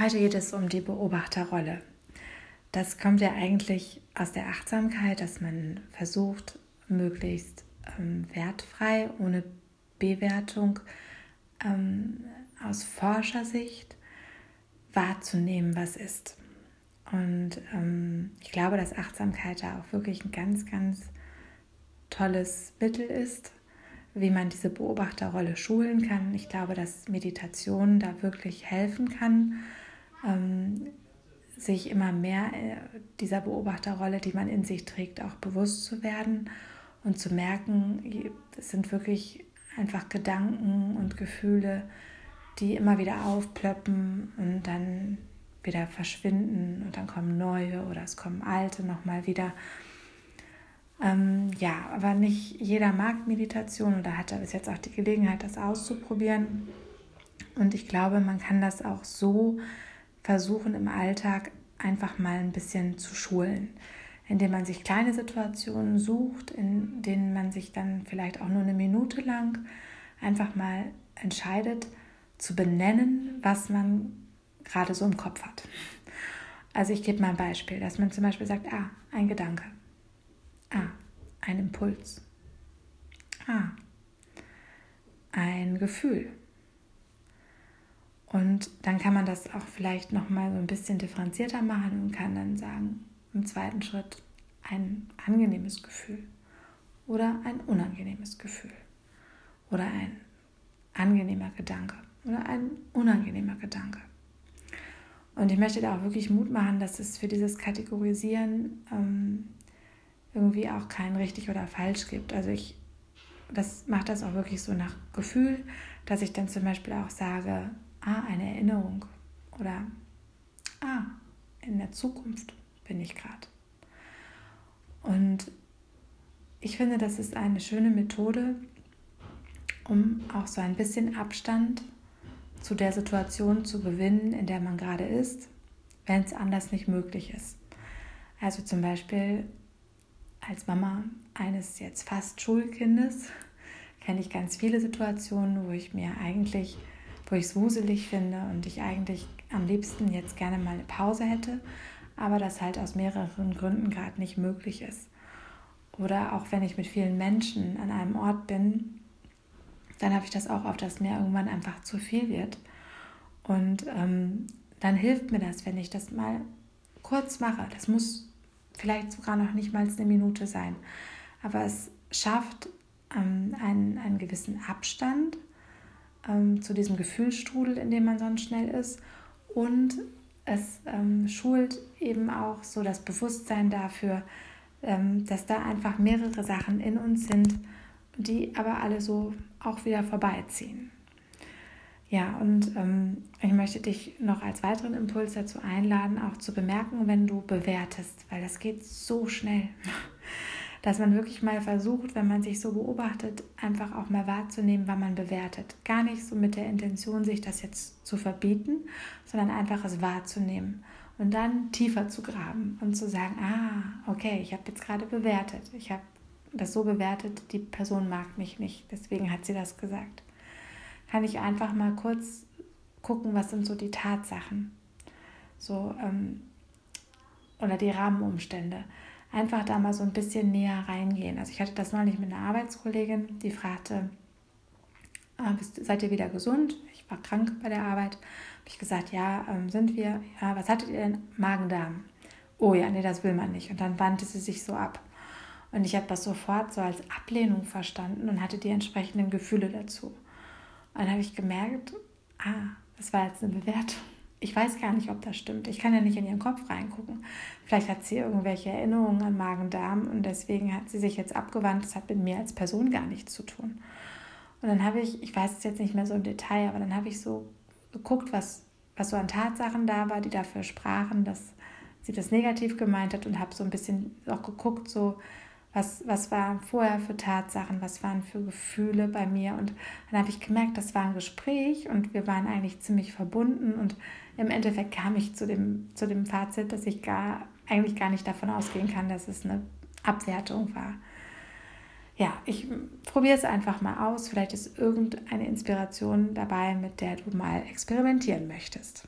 Heute geht es um die Beobachterrolle. Das kommt ja eigentlich aus der Achtsamkeit, dass man versucht, möglichst ähm, wertfrei, ohne Bewertung, ähm, aus Forschersicht wahrzunehmen, was ist. Und ähm, ich glaube, dass Achtsamkeit da auch wirklich ein ganz, ganz tolles Mittel ist, wie man diese Beobachterrolle schulen kann. Ich glaube, dass Meditation da wirklich helfen kann, ähm, sich immer mehr äh, dieser Beobachterrolle, die man in sich trägt, auch bewusst zu werden und zu merken, es sind wirklich einfach Gedanken und Gefühle, die immer wieder aufplöppen und dann wieder verschwinden und dann kommen neue oder es kommen alte nochmal wieder. Ähm, ja, aber nicht jeder mag Meditation oder hatte bis jetzt auch die Gelegenheit, das auszuprobieren. Und ich glaube, man kann das auch so versuchen im Alltag einfach mal ein bisschen zu schulen, indem man sich kleine Situationen sucht, in denen man sich dann vielleicht auch nur eine Minute lang einfach mal entscheidet zu benennen, was man gerade so im Kopf hat. Also ich gebe mal ein Beispiel, dass man zum Beispiel sagt, ah, ein Gedanke, ah, ein Impuls, ah, ein Gefühl, und dann kann man das auch vielleicht noch mal so ein bisschen differenzierter machen und kann dann sagen, im zweiten Schritt ein angenehmes Gefühl oder ein unangenehmes Gefühl oder ein angenehmer Gedanke oder ein unangenehmer Gedanke. Und ich möchte da auch wirklich Mut machen, dass es für dieses Kategorisieren ähm, irgendwie auch kein richtig oder falsch gibt. Also ich das macht das auch wirklich so nach Gefühl, dass ich dann zum Beispiel auch sage, ah, eine Erinnerung oder ah, in der Zukunft bin ich gerade. Und ich finde, das ist eine schöne Methode, um auch so ein bisschen Abstand zu der Situation zu gewinnen, in der man gerade ist, wenn es anders nicht möglich ist. Also zum Beispiel als Mama eines jetzt fast Schulkindes kenne ich ganz viele Situationen, wo ich mir eigentlich wo ich es wuselig finde und ich eigentlich am liebsten jetzt gerne mal eine Pause hätte, aber das halt aus mehreren Gründen gerade nicht möglich ist. Oder auch wenn ich mit vielen Menschen an einem Ort bin, dann habe ich das auch oft, dass mir irgendwann einfach zu viel wird. Und ähm, dann hilft mir das, wenn ich das mal kurz mache. Das muss vielleicht sogar noch nicht mal eine Minute sein. Aber es schafft ähm, einen, einen gewissen Abstand ähm, zu diesem Gefühlsstrudel, in dem man sonst schnell ist. Und es ähm, schult eben auch so das Bewusstsein dafür, ähm, dass da einfach mehrere Sachen in uns sind, die aber alle so auch wieder vorbeiziehen. Ja, und ähm, ich möchte dich noch als weiteren Impuls dazu einladen, auch zu bemerken, wenn du bewertest, weil das geht so schnell dass man wirklich mal versucht, wenn man sich so beobachtet, einfach auch mal wahrzunehmen, wann man bewertet. Gar nicht so mit der Intention, sich das jetzt zu verbieten, sondern einfach es wahrzunehmen und dann tiefer zu graben und zu sagen, ah, okay, ich habe jetzt gerade bewertet. Ich habe das so bewertet, die Person mag mich nicht, deswegen hat sie das gesagt. Kann ich einfach mal kurz gucken, was sind so die Tatsachen, so ähm, oder die Rahmenumstände einfach da mal so ein bisschen näher reingehen. Also ich hatte das neulich mit einer Arbeitskollegin, die fragte, ah, seid ihr wieder gesund? Ich war krank bei der Arbeit. Habe ich gesagt, ja, ähm, sind wir. Ja, was hattet ihr denn? Magen-Darm. Oh ja, nee, das will man nicht. Und dann wandte sie sich so ab. Und ich habe das sofort so als Ablehnung verstanden und hatte die entsprechenden Gefühle dazu. Und dann habe ich gemerkt, ah, das war jetzt eine Bewertung ich weiß gar nicht, ob das stimmt. Ich kann ja nicht in ihren Kopf reingucken. Vielleicht hat sie irgendwelche Erinnerungen an Magen-Darm und deswegen hat sie sich jetzt abgewandt. Das hat mit mir als Person gar nichts zu tun. Und dann habe ich, ich weiß es jetzt nicht mehr so im Detail, aber dann habe ich so geguckt, was, was so an Tatsachen da war, die dafür sprachen, dass sie das negativ gemeint hat und habe so ein bisschen auch geguckt, so was, was waren vorher für Tatsachen, was waren für Gefühle bei mir. Und dann habe ich gemerkt, das war ein Gespräch und wir waren eigentlich ziemlich verbunden. Und im Endeffekt kam ich zu dem, zu dem Fazit, dass ich gar, eigentlich gar nicht davon ausgehen kann, dass es eine Abwertung war. Ja, ich probiere es einfach mal aus. Vielleicht ist irgendeine Inspiration dabei, mit der du mal experimentieren möchtest.